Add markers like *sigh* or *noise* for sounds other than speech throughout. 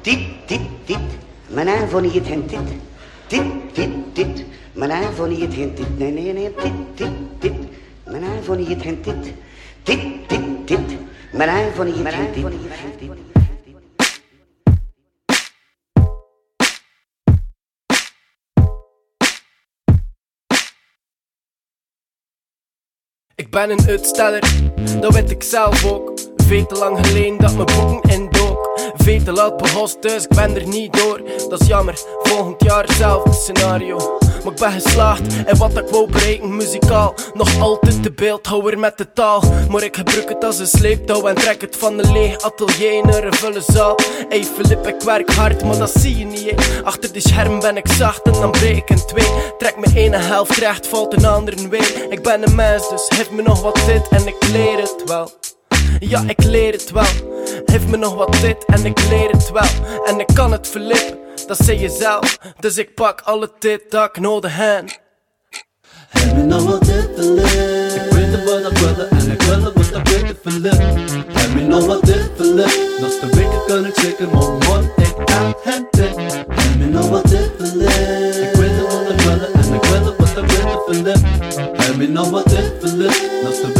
Dit, dit, dit. Mijn naam van niet hent dit. Dit, dit, dit. Mijn naam van niet hent dit. Nee, nee, nee. Dit, dit, dit. Mijn naam van niet hent dit. Dit, dit, dit. Mijn naam van niet hent dit. Ik ben een uitsteller, dat weet ik zelf ook. Veel te lang geleden dat mijn boeken indook. Veel te laat behost, dus ik ben er niet door. Dat is jammer, volgend jaar hetzelfde scenario. Maar ik ben geslaagd en wat ik wou bereiken muzikaal. Nog altijd de beeldhouwer met de taal. Maar ik gebruik het als een sleeptouw en trek het van een leeg atelier naar een volle zaal. Ey Filip, ik werk hard, maar dat zie je niet. Achter de scherm ben ik zacht en dan breek ik in twee. Trek mijn ene helft recht, valt een andere weer. Ik ben een mens, dus geef me nog wat dit en ik leer het wel. Ja, ik leer het wel. Geef me nog wat dit en ik leer het wel. En ik kan het verlippen, dat zeg je zelf. Dus ik pak alle dit dat ik nodig heb. Heb me nog wat dit te leren? Ik weet het wat ik wilde en ik wil het wat ik weet te. Heb me nog wat dit te leren? De weken kan ik zeker mond, ik heb het dit. Heb me nog wat dit te leren? Ik weet het wat ik wilde en ik wil het wat ik weet te. Heb me nog wat dit te leren?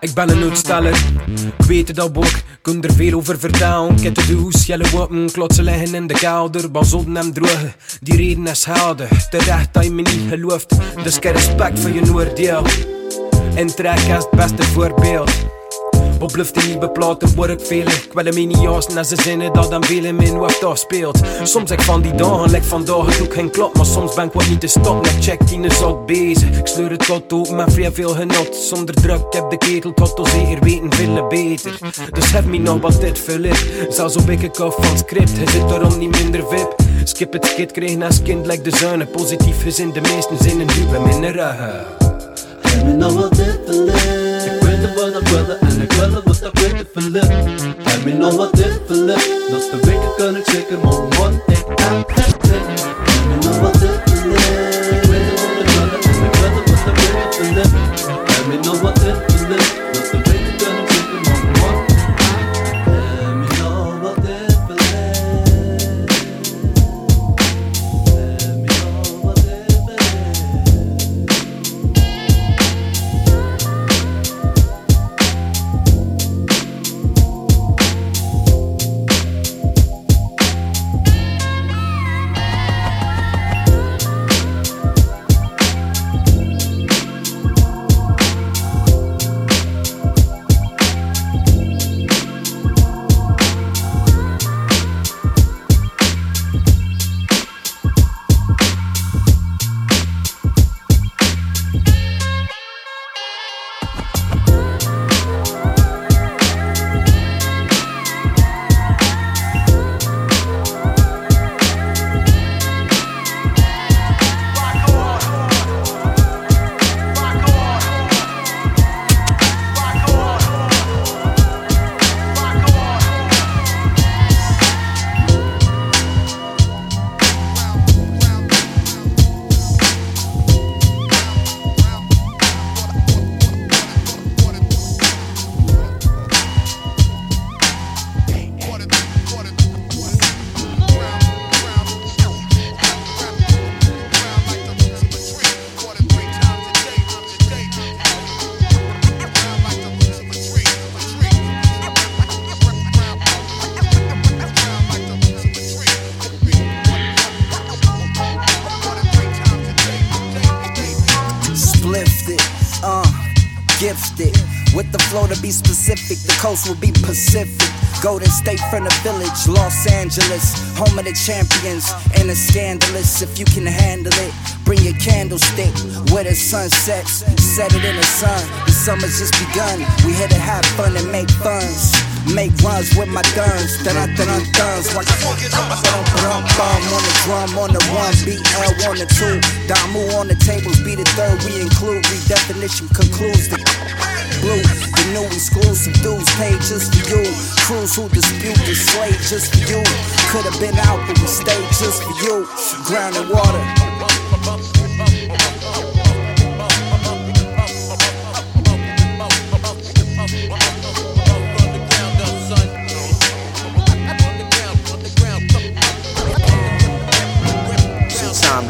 Ik ben een uitsteller, ik weet al ook, kun er veel over vertellen. Ik heb de douche, jelle wapen, klotsen liggen in de kelder, bazotten hem drogen, die reden is helder. Terecht dat je me niet gelooft, dus ik heb respect voor je oordeel. En trek is het beste voorbeeld. Op bluff die nieuwe platen word ik. Ik wil hem in niet jassen en ze zinnen dat dan veel in mijn hoofd afspeelt. Soms ik van die dagen, like vandaag het ook geen klop. Maar soms ben ik wat niet te stop, net check die is al bezig. Ik sleur het tot open met vrij veel genot. Zonder druk, ik heb de ketel tot al zeker weten veel beter. Dus heb me nog wat dit Philip. Zelfs op ik een af van script, hij zit daarom niet minder vip. Skip het skit, kreeg als kind like de zuinen. Positief gezin, de meesten zinnen duwen minder ruggen. Heb me nog wat dit te leren? Ik weet het wat ik wilde en ik wil het wat ik weet te vullen. Heb me leren? Als de weken kan ik zeker mijn mond, ik heb het dit. Heb me wat dit te leren? Ik weet het wat Splifted, uh, gifted. With the flow to be specific, the coast will be Pacific. Golden State from the village, Los Angeles, home of the champions. And the scandalous if you can handle it. Bring your candlestick where the sun sets, set it in the sun. The summer's just begun. We here to have fun and make funds. Make runs with my guns, dun dun dun duns. Like bum bum on the drum, on the one, BL on the two. Damu on the tables, be the third. We include redefinition concludes the blue. The new exclusive dudes paid just for you. Crews who dispute the slate just for you. Could have been out, but we stayed just for you. Ground and water.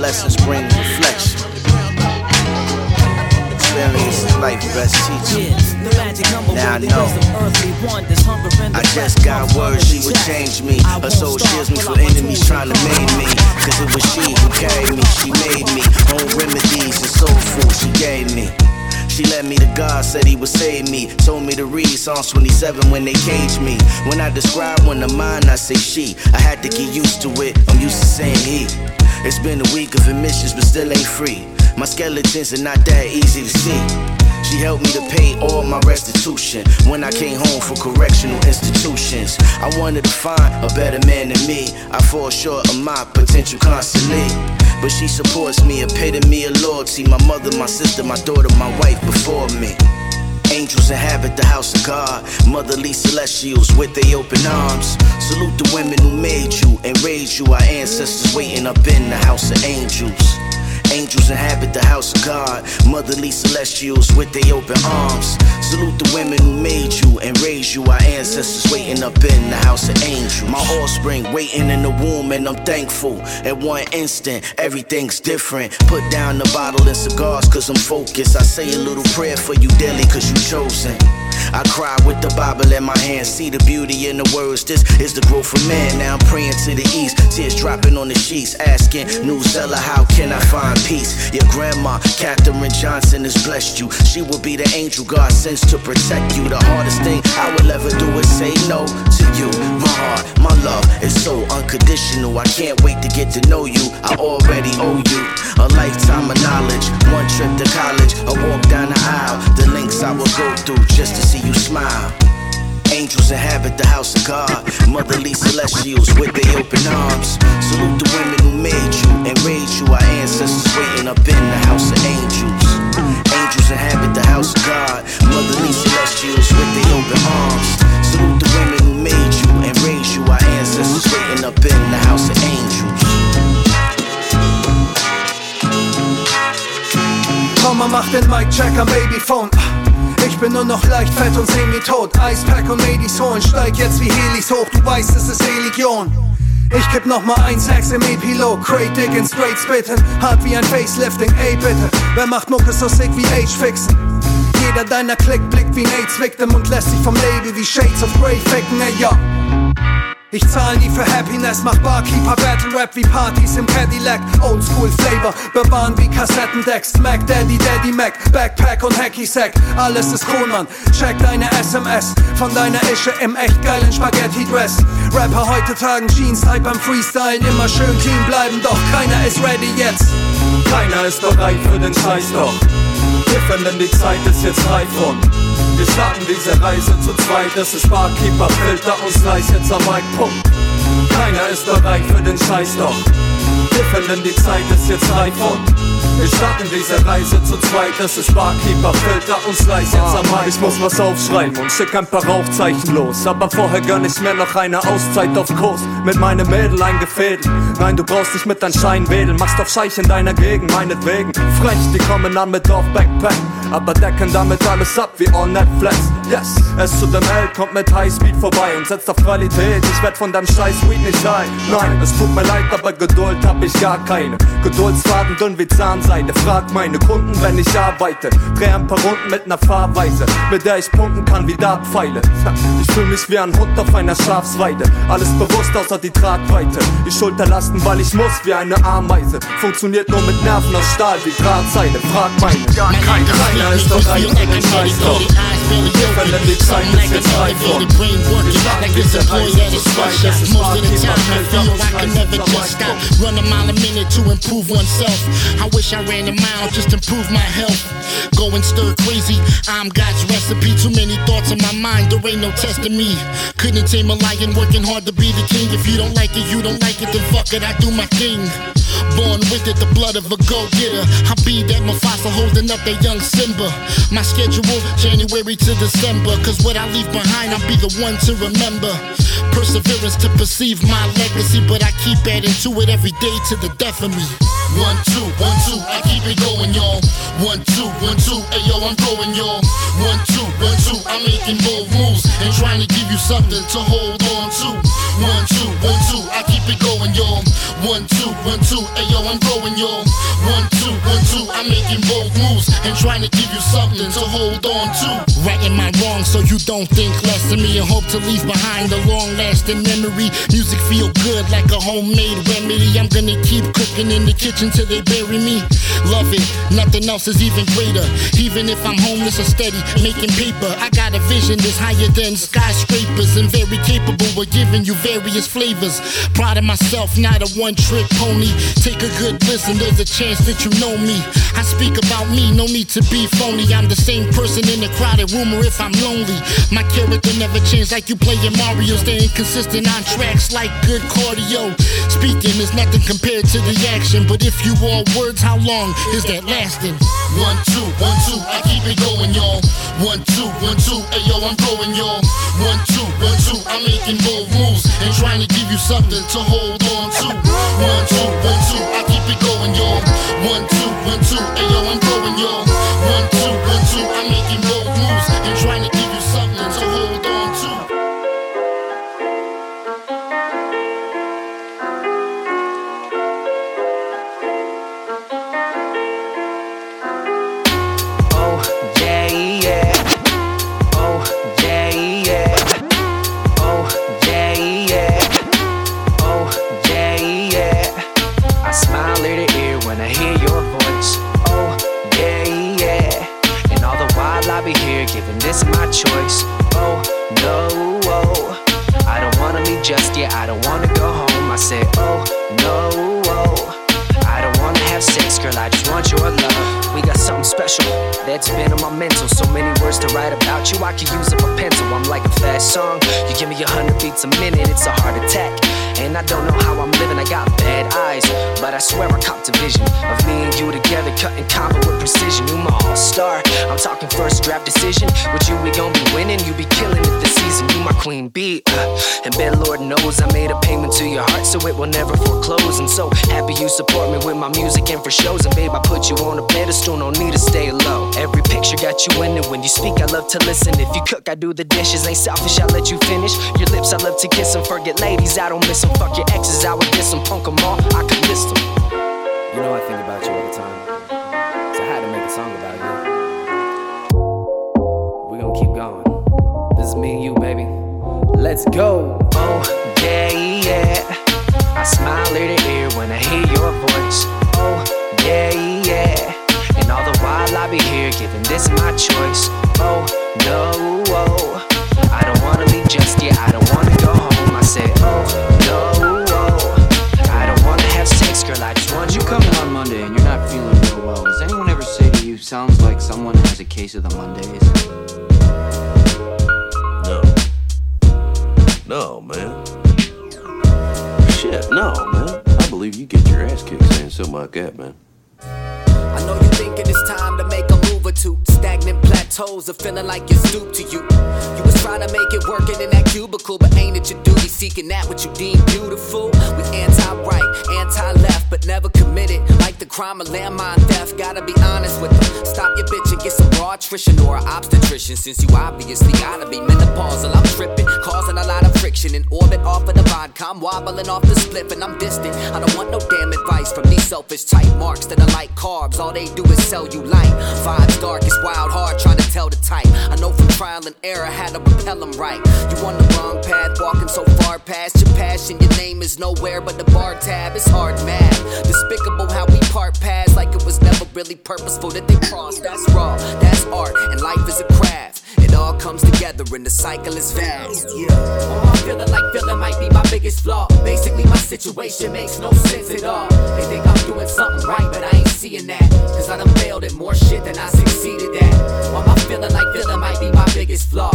Lessons bring reflection. Experience is life best teacher. Now I know. I just got words, she would change me. Her soul shields me from enemies trying to maim me. Cause it was she who carried me, she made me. Home remedies and soul food she gave me. She led me to God, said he would save me. Told me to read Psalms 27 when they caged me. When I describe one of mine, I say she. I had to get used to it, I'm used to saying he. It's been a week of admissions, but still ain't free. My skeletons are not that easy to see. She helped me to pay all my restitution when I came home from correctional institutions. I wanted to find a better man than me. I fall short of my potential constantly. But she supports me, epitome of loyalty. My mother, my sister, my daughter, my wife before me. Angels inhabit the house of God. Motherly celestials with their open arms. Salute the women who made you and raised you. Our ancestors waiting up in the house of angels. Angels inhabit the house of God. Motherly celestials with their open arms. Salute the women who made you and raised you. Our ancestors waiting up in the house of angels. My offspring waiting in the womb, and I'm thankful. At one instant, everything's different. Put down the bottle and cigars, cause I'm focused. I say a little prayer for you daily, cause you chosen. I cry with the Bible in my hand, see the beauty in the words. This is the growth of man. Now I'm praying to the east, tears dropping on the sheets, asking New Zeller, how can I find peace? Your grandma, Katherine Johnson, has blessed you. She will be the angel God sends to protect you. The hardest thing I will ever do is say no to you. My heart, my love is so unconditional. I can't wait to get to know you. I already owe you a lifetime of knowledge. One trip to college, a walk down the aisle, the links I will go through just to see you smile. Angels inhabit the house of God, motherly celestials with their open arms. Salute the women who made you and raised you. Our ancestors waiting up in the house of angels. Angels inhabit the house of God, motherly celestials with their open arms. Salute the women who made you and raised you. Our ancestors waiting up in the house of angels. Mama macht den Mic Check am Babyphone. Ich bin nur noch leicht fett und semi-tot. Icepack und Ladies holen, steig jetzt wie Helis hoch, du weißt, es ist Religion. Ich kipp noch mal ein Sex im Epilog, Crate Diggin, straight spitten, hart wie ein Facelifting, ey bitte. Wer macht Mucke so sick wie Age fixen? Jeder deiner Klick blickt wie ein AIDS-Victim und lässt sich vom Label wie Shades of Grey ficken, ey ja. Ich zahl nie für Happiness, mach Barkeeper Battle Rap wie Partys im Cadillac. Oldschool Flavor, bewahren wie Kassettendecks. Mac Daddy, Daddy Mac, Backpack und Hacky Sack. Alles ist cool, Mann. Check deine SMS von deiner Ische im echt geilen Spaghetti Dress. Rapper heute tragen Jeans, Type beim Freestylen. Immer schön clean bleiben, doch keiner ist ready jetzt. Keiner ist bereit für den Scheiß doch. Wir finden die Zeit ist jetzt reif und wir starten diese Reise zu zweit. Das ist Barkeeper, Filter und Slice jetzt am Mic, Punkt. Keiner ist bereit für den Scheiß doch. Wir finden die Zeit ist jetzt reif und wir starten diese Reise zu zweit. Das ist Barkeeper, Filter und Slice jetzt am Mic. Ich muss was aufschreiben und schick ein paar Rauchzeichen los. Aber vorher gönn ich mir noch eine Auszeit auf Kurs. Mit meinem Mädel eingefädelt. Nein, du brauchst nicht mit deinem Schein wedeln. Machst auf Scheich in deiner Gegend, meinetwegen. Frech, die kommen an mit Dorf Backpack. Aber decken damit alles ab wie on Netflix. Yes, es zu dem L kommt mit Highspeed vorbei und setzt auf Qualität. Ich werd von deinem scheiß Weed nicht ein. Nein, es tut mir leid, aber Geduld hab ich gar keine. Geduldsfaden dünn wie Zahnseide. Frag meine Kunden, wenn ich arbeite. Dreh ein paar Runden mit ner Fahrweise, mit der ich punkten kann wie Dartpfeile. Ich fühl mich wie ein Hund auf einer Schafsweide. Alles bewusst außer die Tragweite. Ich Schulterlasten, weil ich muss wie eine Ameise. Funktioniert nur mit Nerven aus Stahl wie Drahtseile. Frag meine. Gar keine. Keiner ist bereit für den Scheiß doch. Wir verlieren die Zeit, ist jetzt reif und wir starten diese Reise zu zweit. Das ist Most of the Barkeeper, time I feel I can never just stop. Run a mile a minute to improve oneself. I wish I ran a mile just to improve my health. Going stir crazy, I'm God's recipe. Too many thoughts in my mind, there ain't no testing me. Couldn't tame a lion, working hard to be the king. If you don't like it, you don't like it, then fuck it, I do my thing. Born with it, the blood of a go-getter. I be that Mufasa holding up that young Simba. My schedule, January to December. Cause what I leave behind, I'll be the one to remember. Perseverance to perceive my legacy, but I keep adding to it every day to the death of me. One, two, one, two, I keep it going, y'all. One, two, one, two, hey yo, I'm growing, y'all. One, two, one, two, I'm making bold moves and trying to give you something to hold on to. One, two, one, two, I keep it going, y'all. One, two, one, two, ayo, I'm growing, y'all. One, two, one, two, I'm making bold moves and trying to give you something to hold on to. Righting my wrong so you don't think less of me and hope to leave behind a long lasting memory. Music feel good like a homemade remedy. I'm gonna keep cooking in the kitchen till they bury me. Love it, nothing else is even greater. Even if I'm homeless or steady, making paper. I got a vision that's higher than skyscrapers and very capable of giving you various flavors. Proud of myself, not a one trick pony. Take a good listen, there's a chance that you know me. I speak about me, no need to be phony. I'm the same person in a crowded room or if I'm lonely. My character never changed like you playing Mario, staying consistent on tracks like good cardio. Speaking is nothing compared to the action, but if you all words, how long is that lasting? One, two, one, two, I keep it going, y'all. One, two, one, two, ayo, I'm growing, y'all. One, two, one, two, I'm making bold moves and trying to give you something to hold on to. One, two, one, two, I keep it going, y'all. One, two, one, two, ayo, I'm growing, y'all. One, two, one, two, I'm making support me with my music and for shows. And babe, I put you on a pedestal, no need to stay low. Every picture got you in it. When you speak, I love to listen. If you cook, I do the dishes. Ain't selfish, I let you finish. Your lips, I love to kiss them. Forget ladies, I don't miss them. Fuck your exes, I would diss them. Punk them all, I could list them. You know I think about you all the time. So I had to make a song about you. We gonna keep going. This is me and you, baby. Let's go. Oh, yeah, yeah. I smile ear to ear when I hear your voice. Oh, yeah, yeah. And all the while I be here giving this my choice. Oh, no, oh. I don't wanna leave just yet. I don't wanna go home. I say, oh, no, oh. I don't wanna have sex, girl. I just want you coming on Monday and you're not feeling real well. Does anyone ever say to you, sounds like someone has a case of the Mondays? Are feeling like you're stooped to you. You was trying to make it working in that cubicle, but ain't it your duty seeking that what you deem beautiful? Crime of landmine theft, gotta be honest with them. Stop your bitch and get some raw attrition or an obstetrician, since you obviously gotta be menopausal. I'm tripping, causing a lot of friction in orbit off of the vodka. I'm wobbling off the split and I'm distant. I don't want no damn advice from these selfish type marks that are like carbs. All they do is sell you light. Vibes dark, it's wild hard trying to tell the type. I know from trial and error how to repel them right. You on the wrong path, walking so far past your passion. Your name is nowhere but the bar tab. It's hard math. Despicable how we part paths like it was never really purposeful that they crossed. That's raw, that's art, and life is a craft. It all comes together and the cycle is vast. Yeah. Oh, I'm feeling like feeling might be my biggest flaw. Basically, my situation makes no sense at all. They think I'm doing something right, but I ain't seeing that. Cause I done failed at more shit than I succeeded at. While my feeling like feeling might be my biggest flaw.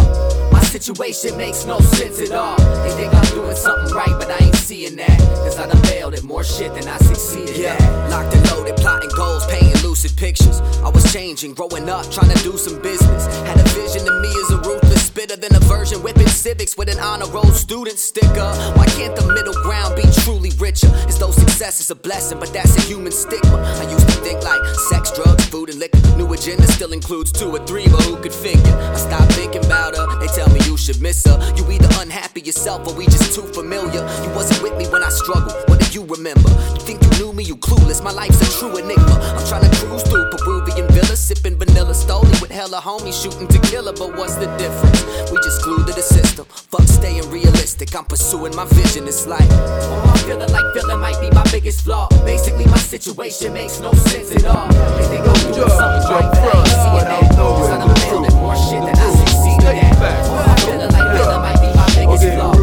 My situation makes no sense at all. They think I'm doing something right, but I ain't seeing that. Cause I done failed at more shit than I succeeded yeah. at. Locked and loaded, plotting goals, painting lucid pictures. I was changing, growing up, trying to do some business. Had a vision of me as a ruthless spitter, then a version whipping civics with an honor roll student sticker. Why can't the middle ground be truly richer? As though success is a blessing, but that's a human stigma. I used to think like sex, drugs, food, and liquor. New agenda still includes two or three, but who could figure? I stopped thinking about her. They tell me you should miss her. You either unhappy yourself or we just too familiar. You wasn't with me when I struggled. What do you remember? You think you knew me, you clueless. My life's a true enigma. I'm trying to cruise through Peruvian villas, sipping vanilla stoli with hella homies shooting tequila. But what's the difference? We just glued to the system. Fuck staying realistic. I'm pursuing my vision. It's like, oh, I'm feeling like feeling might be my biggest flaw. Basically, my situation makes no sense at all. They think I'm doing something right, but I ain't seeing that. Son, I'm feeling more shit than I succeeded at. Oh, I'm feeling like feeling might be my biggest flaw.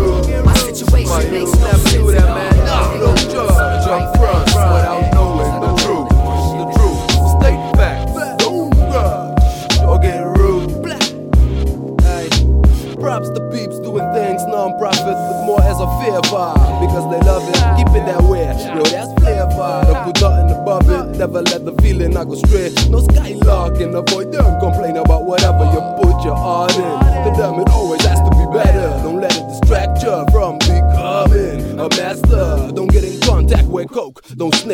My situation makes no sense at all. No judge up front without knowing the go straight. No skylarking. Avoid them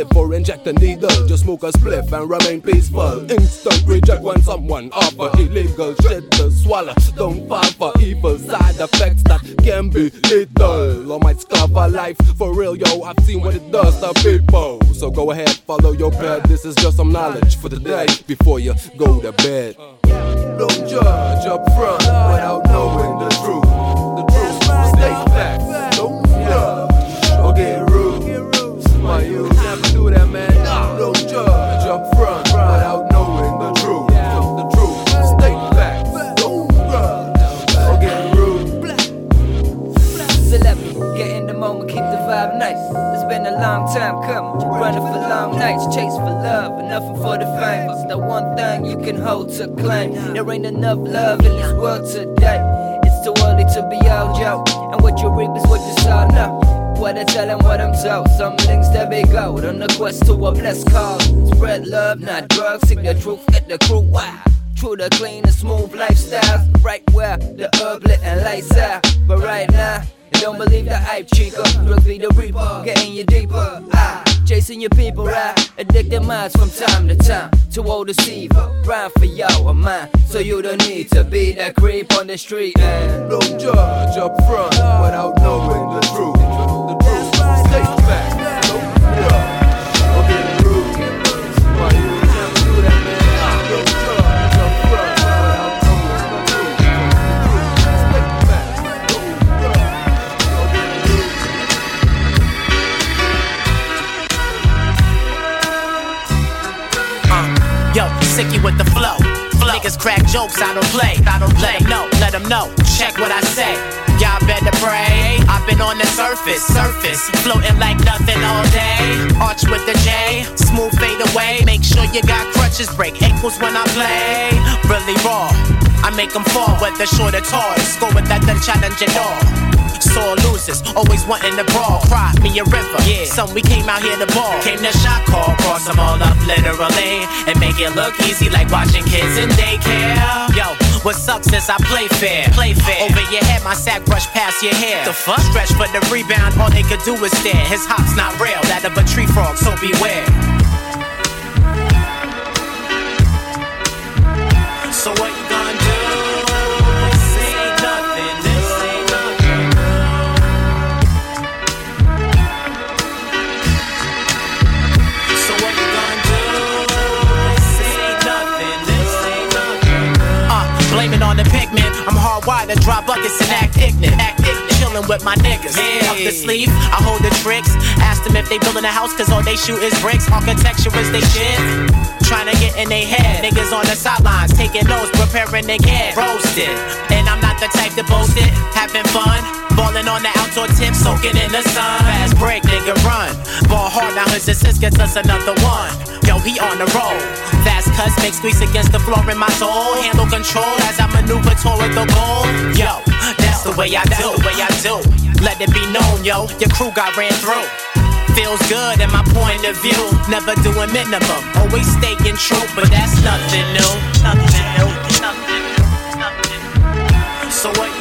Don't sniff or inject a needle. Just smoke a spliff and remain peaceful. Instant reject when someone offer illegal shit to swallow. Don't fall for evil side effects that can be lethal. Or might a life for real, yo. I've seen what it does to people. So go ahead, follow your path. This is just some knowledge for the day before you go to bed. Don't judge up front without knowing the truth. To claim. There ain't enough love in this world today. It's too early to be old, yo. And what you reap is what you sow now. What I tell and what I'm told. Some links that be gold on the quest to a blessed cause. Spread love, not drugs. Seek the truth, get the crew wild. True the clean and smooth lifestyles. Right where the herb lit and lights out. But right now, don't believe the hype, chica. Drugs be the reaper, getting you deeper. Ah, chasing your people, right? Addicted minds from time to time too old to all deceiver. Rhyme for y'all or mine, so you don't need to be that creep on the street. And Don't judge up front without knowing the truth. The truth. State facts. Don't crack jokes, I don't play. I don't let 'em know, let 'em know. Check what I say. Y'all better pray. I've been on the surface, surface, floating like nothing all day. Arch with the J, smooth fade away. Make sure you got crutches, break ankles when I play. Really raw, I make 'em fall, whether short or tall. Score without then challenge it all. Sore losers, always wanting to brawl. Cry me a river. Yeah, some we came out here to ball. Came to shot call, cross them all up literally. And make it look easy like watching kids in daycare. Yo, what sucks is I play fair. Play fair. Over your head, my sack brush past your hair. The fuck? Stretch for the rebound, all they could do is stare. His hop's not real, that of a tree frog, so beware. So what on the pigment. I'm hardwired to drop buckets and act ignorant. Act ignorant. Chillin' with my niggas. Up the sleeve, I hold the tricks. Ask them if they building a house, cause all they shoot is bricks. Architecture is they shit. Trying to get in their head. Niggas on the sidelines, taking notes, preparing to get roasted. And I'm not the type to boast it. Having fun, balling on the outdoor tip, soaking in the sun. Fast break, nigga, run. Ball hard, now his assist gets us another one. Yo, he on the roll. Fast cuts make squeaks against the floor in my soul. Handle control as I maneuver toward the goal. Yo, that's the way I do. The way I do. Let it be known, yo, your crew got ran through. Feels good in my point of view. Never doing minimum, always staying true, but that's nothing new. Nothing new. Nothing new. Nothing new. So what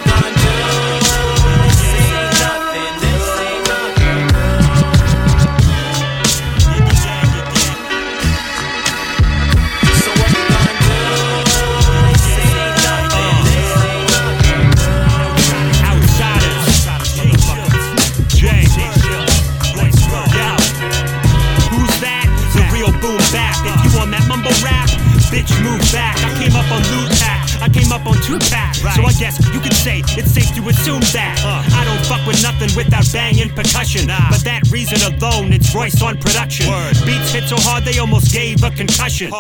nothing without banging percussion. But that reason alone, it's Royce on production. Beats hit so hard they almost gave a concussion.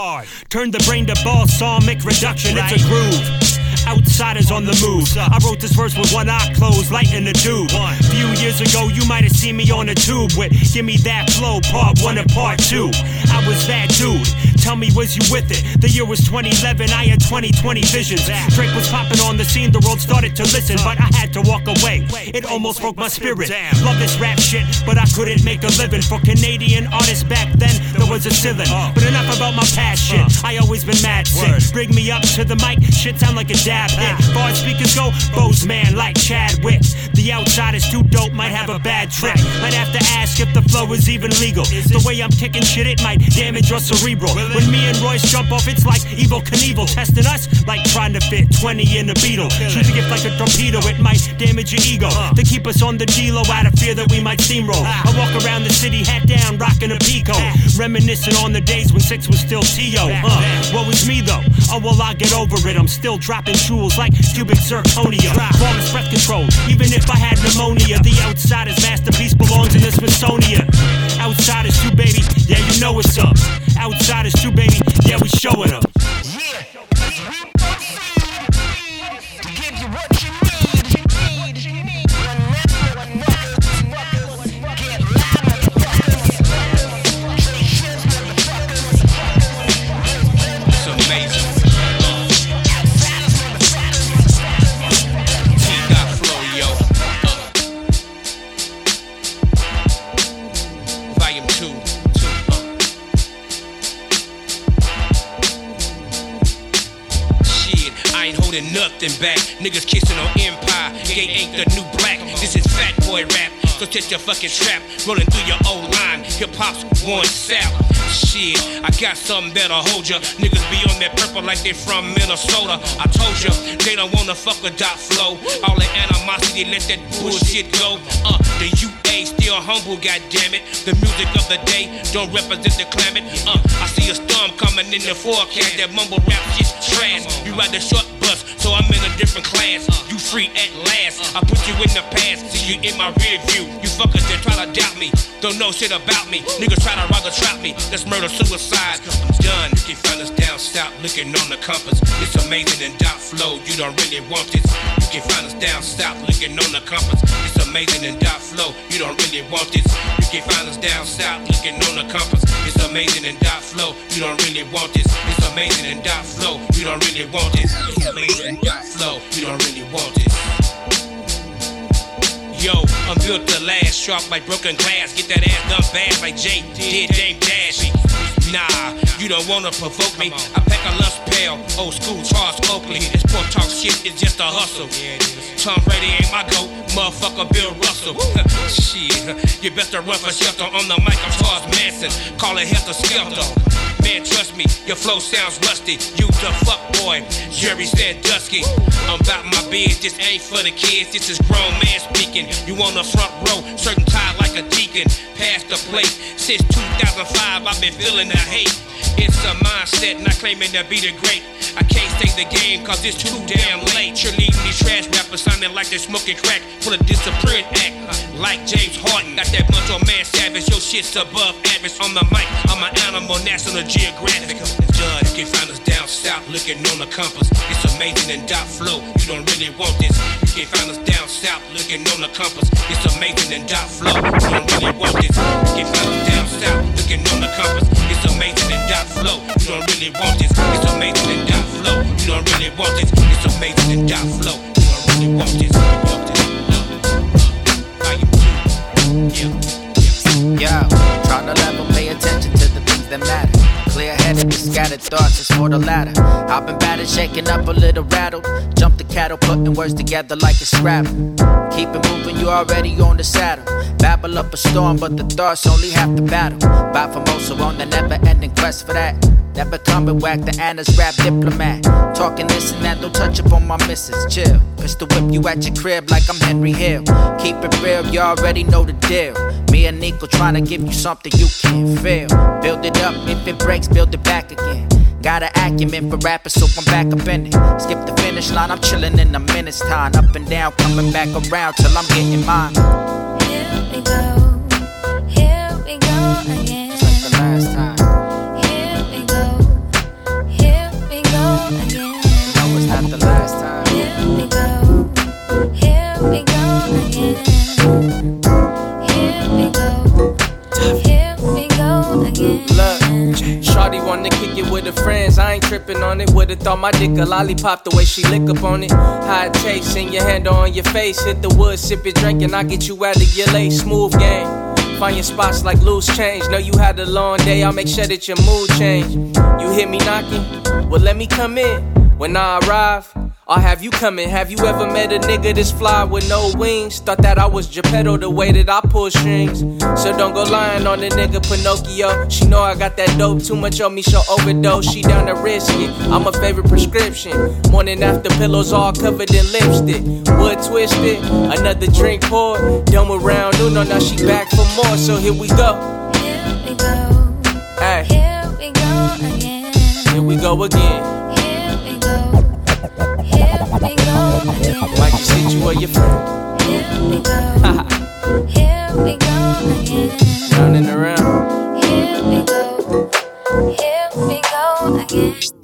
Turn the brain to balsamic reduction. It's a groove. Outsiders on the move. I wrote this verse with one eye closed, lighting the dude. Few years ago, you might have seen me on a tube with Give Me That Flow, part one and part two. I was that dude. Tell me, was you with it? The year was 2011, I had 2020 visions. Drake was popping on the scene, the world started to listen, but I had to walk away. It almost broke my spirit. Love this rap shit, but I couldn't make a living. For Canadian artists back then, there was a ceiling. But enough about my past shit. I always been mad sick. Bring me up to the mic, shit sound like a dab hit. Far speakers go, Bose man like Chadwick. The outside is too dope, might have a bad trip. Might have to ask if the flow is even legal. The way I'm kicking shit, it might damage your cerebral. When me and Royce jump off, it's like Evel Knievel testing us, like trying to fit 20 in a beetle. Shoot a gift like a torpedo, it might damage your ego. Uh. To keep us on the D-Lo out of fear that we might steamroll. Ah. I walk around the city, hat down, rocking a Pico. Ah. Reminiscing on the days when six was still T.O. Ah. Uh, what was me though? Oh well, I get over it. I'm still dropping jewels like cubic zirconia. Flawless breath control, even if I had pneumonia. The outsider's masterpiece belongs in the Smithsonian. Outsiders too, baby, yeah, you know what's up. Outside Outsiders too, baby, yeah, we showing up. It's back. Niggas kissing on Empire. Gay ain't the new black. This is fat boy rap. So test your fucking trap. Rolling through your old line. Hip hop's one south. Shit, I got something that'll hold ya. Niggas be on that purple like they from Minnesota. I told ya, they don't wanna fuck with dot flow. All the animosity, let that bullshit go. Uh, the UA still humble, goddammit. The music of the day don't represent the climate. Uh, I see a storm coming in the forecast. That mumble rap shit's trash. You ride the short bus, so I'm in a different class. You free at last. I put you in the past, see you in my rear view. You fuckers that try to doubt me, don't know shit about me. Niggas try to rather trap me. That's murder suicide. I'm done. You us down south, looking on the compass. It's amazing and dot flow. You don't really want this. You can find us down south, looking on the compass. It's amazing and dot flow. You don't really want this. You can find us down south, looking on the compass. It's amazing and dot flow. You don't really want this. It's amazing and dot flow. You don't really want this. Built to last, sharp like broken glass. Get that ass done fast like Jay did Dame Dash. Nah, you don't wanna provoke me. I pack a lunch pail, old school Charles Oakley. This poor talk shit is just a hustle. Tom Brady ain't my goat, motherfucker Bill Russell. *laughs* shit, you best to run for shelter on the mic. I'm Charles Manson, call it helter skelter. Man, trust me, your flow sounds rusty. You the fuck boy, Jerry said dusky. I'm about my biz, this ain't for the kids, this is grown man speaking. You on the front row, certain tied like a deacon. past the plate. Since 2005, I've been feeling the hate. It's a mindset, not claiming to be the great. I can't stay the game cause it's too damn late. Cheerleading these trash rappers sounding like they're smoking crack for the disciplined act. Like James Harden, got that bunch on man savage. Your shit's above average on the mic. I'm an animal, National Geographic. Judge, you can find us down south looking on the compass. It's amazing and dot flow. You don't really want this. You can find us down south looking on the compass. It's amazing and dot flow. You don't really want this. You can find us down south looking on the compass. It's amazing and dot flow. You don't really want this. It's amazing and dot flow. You don't really want this. It's amazing and dot flow. You don't really want this. This. Yo, try to level, pay attention to the things that matter. With scattered thoughts is for the latter. I've been battered, shaking up a little rattled. Jump the cattle, putting words together like a scrabble. Keep it moving, you already on the saddle. Babble up a storm, but the thoughts only half the battle. Buy Formosa on the never ending quest for that. Never coming whack the Anna's rap diplomat. Talking this and that, don't touch up on my missus. Chill. Pistol whip you at your crib like I'm Henry Hill. Keep it real, you already know the deal. Me and Nico trying to give you something you can't feel. Build it up, if it breaks, build it back again. Got an acumen for rappers, so I'm back up in it. Skip the finish line, I'm chilling in a minute's time. Up and down, coming back around till I'm getting mine. Here we go, here we go again. It's like the last time. Here we go, here we go again. No, it's not the last time. Shawty wanna kick it with her friends. I ain't tripping on it. Would've thought my dick a lollipop the way she lick up on it. How it tastes in your hand on your face. Hit the wood, sip it, drink, and I get you out of your lay. Smooth game. Find your spots like loose change. Know you had a long day, I'll make sure that your mood change. You hear me knocking? Well, let me come in. When I arrive, I'll have you coming. Have you ever met a nigga this fly with no wings? Thought that I was Geppetto the way that I pull strings. So don't go lying on the nigga Pinocchio. She know I got that dope, too much on me, she'll overdose. She down to risk it. I'm a favorite prescription. Morning after pillows all covered in lipstick. Wood twisted, another drink poured. Done around noon, no, now she back for more. So here we go. Here we go, Hey, here we go again. here we go again. Might just hit you or your friend. Here we go, here we go again. Running around. Here we go, here we go again.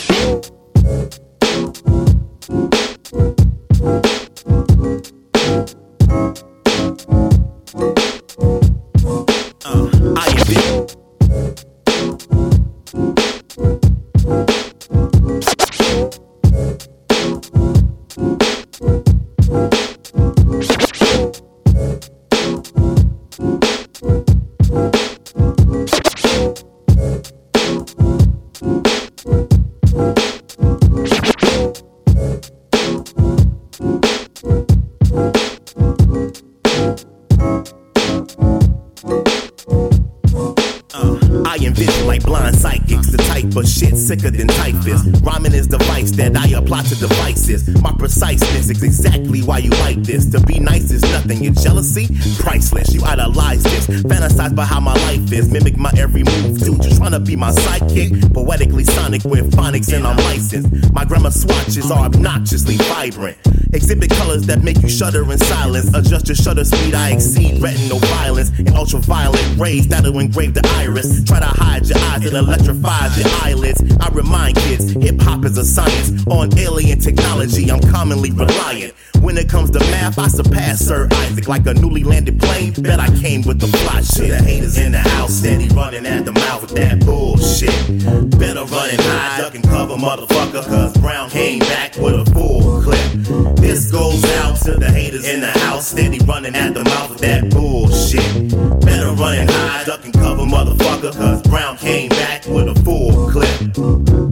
Sicker than typhus. Rhyming is the vice that I apply to devices. My preciseness is exactly why you like this. To be nice is nothing, your jealousy, priceless. You idolize this, fantasize by how my life is, mimic my every move dude. Just trying to be my sidekick, poetically sonic with phonics and I'm licensed. My grammar swatches are obnoxiously vibrant. Exhibit colors that make you shudder in silence. Adjust your shutter speed, I exceed retinal violence and ultraviolet rays that'll engrave the iris. Try to hide your eyes, it electrifies your eyelids. I remind kids, hip hop is a science. On alien technology, I'm commonly reliant. When it comes to math, I surpass Sir Isaac like a newly landed plane. Bet I came with the fly shit. The haters in the house, steady running at the mouth with that bullshit. Better run and hide, duck and cover, motherfucker, cause Brown came back with a full clip. This goes out to the haters in the house, steady running at the mouth with that bullshit. Better run and hide, duck and cover, motherfucker, cause Brown came back with a full clip.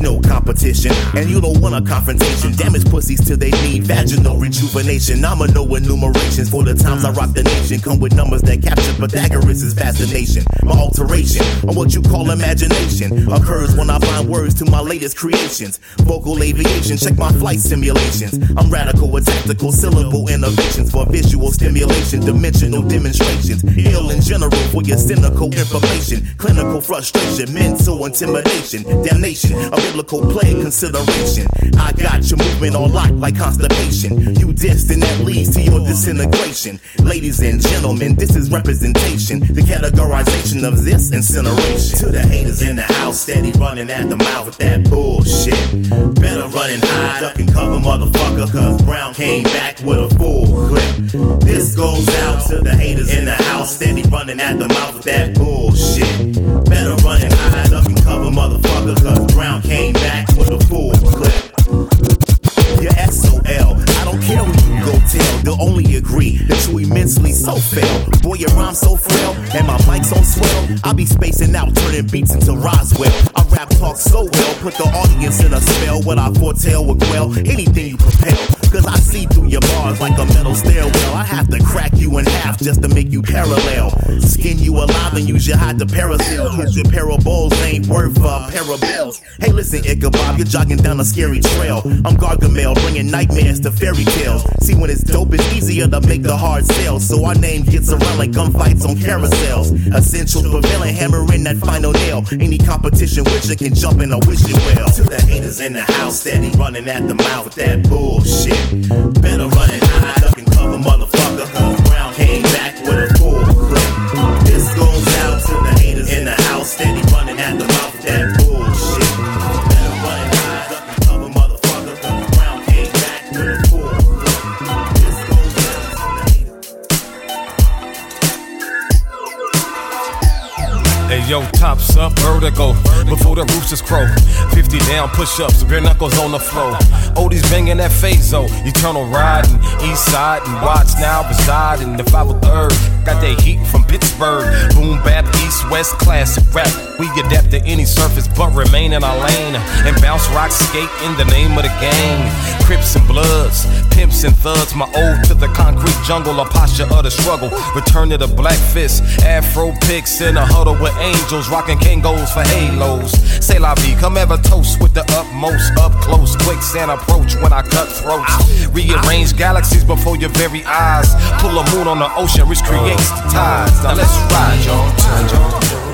No competition, and you don't want a confrontation. Damage pussies till they need vaginal rejuvenation. I'ma know enumerations for the times I rock the nation. Come with numbers that capture Pythagoras' fascination. My alteration on what you call imagination occurs when I find words to my latest creations. Vocal aviation, check my flight simulations. I'm radical with tactical syllable innovations for visual stimulation, dimensional demonstrations. Ill in general for your cynical information, clinical frustration, mental intimidation, damnation, biblical plague consideration. I got your movement on lock like constipation. You dissed and that leads to your disintegration. Ladies and gentlemen, this is representation. The categorization of this incineration. To the haters in the house, steady running at the mouth with that bullshit. Better run and hide, duck and cover, motherfucker, cause Brown came back with a full clip. This goes out to the haters in the house, steady running at the mouth with that bullshit. I be spacing out, turning beats into Roswell. I rap talk so well, put the audience in a spell. What I foretell will quell anything you propel. Cause I see through your bars like a metal stairwell. In half just to make you parallel. Skin you alive and use your hide to parasail. Cause your parables ain't worth a pair of bells. Hey, listen, Ichabod, you're jogging down a scary trail. I'm Gargamel, bringing nightmares to fairy tales. See, when it's dope, it's easier to make the hard sell. So our name gets around like gunfights on carousels. Essential prevailing, hammering that final nail. Any competition with you can jump in a wishing well. To the haters in the house, steady running at the mouth with that bullshit. Better run and hide, duck and cover, motherfucker. Came back with a full clip. This goes out to the haters in the house, steady running at the mouth with that bullshit. Hey yo, tops up, vertigo. Before the roosters crow. 50 down, push ups, bare knuckles on the floor. Oldies banging that phaso. Eternal riding, east side and Watts now reside in the 503rd. Got that heat from Pittsburgh. Boom bap, east west classic rap. We adapt to any surface but remain in our lane. And bounce rock skate in the name of the game. Crips and Bloods, pimps and thugs. My ode to the concrete jungle, a posture of the struggle. Return to the black fist, afro picks in a huddle with angels, rocking Kangols for halos. Say la vie, come ever toast with the utmost, up close, quicksand approach when I cut throats. Rearrange galaxies before your very eyes. Pull a moon on the ocean, which creates the tides. Now let's ride, y'all.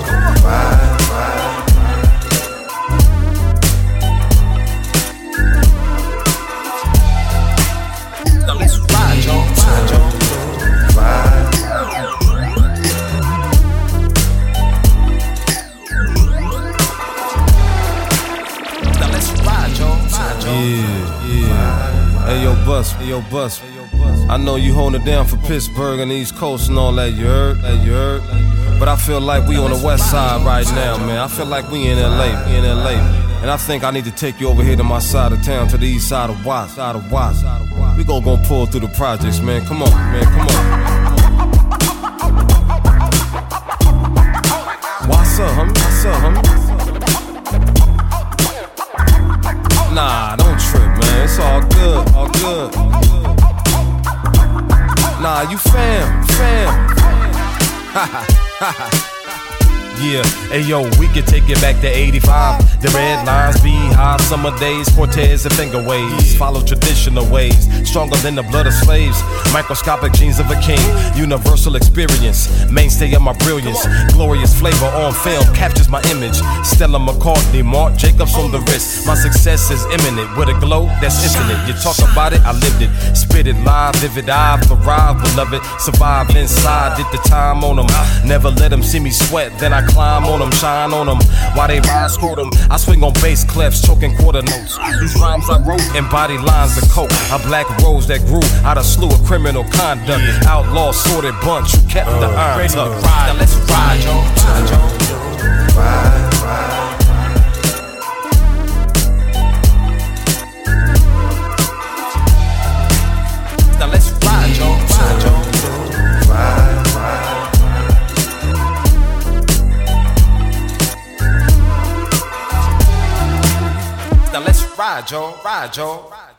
Yo, bus. I know you holding down for Pittsburgh and the East Coast and all that, you heard? That you heard? But I feel like we on the west side right now, man. I feel like we in LA, in LA. And I think I need to take you over here to my side of town, to the east side of Watts, side of Watts. We gon' go pull through the projects, man. Come on, man, come on. Haha. *laughs* Yeah, hey yo, we can take it back to 85. The red lines, be beehive, summer days, Cortez and finger waves. Follow traditional ways, stronger than the blood of slaves. Microscopic genes of a king, universal experience, mainstay of my brilliance. Glorious flavor on film captures my image. Stella McCartney, Marc Jacobs on the wrist. My success is imminent with a glow that's infinite. You talk about it, I lived it. Spit it live, vivid eye, thrive, beloved. Survive inside, did the time on them. Never let them see me sweat, then I climb on them, shine on them. While they ride, screw them. I swing on bass clefs, choking quarter notes. These rhymes I wrote embody lines of coke. A black rose that grew out of slew of criminal conduct. Outlaw sorted bunch who kept the iron tucked. Now let's ride. Ride. Ride, ride. Now let's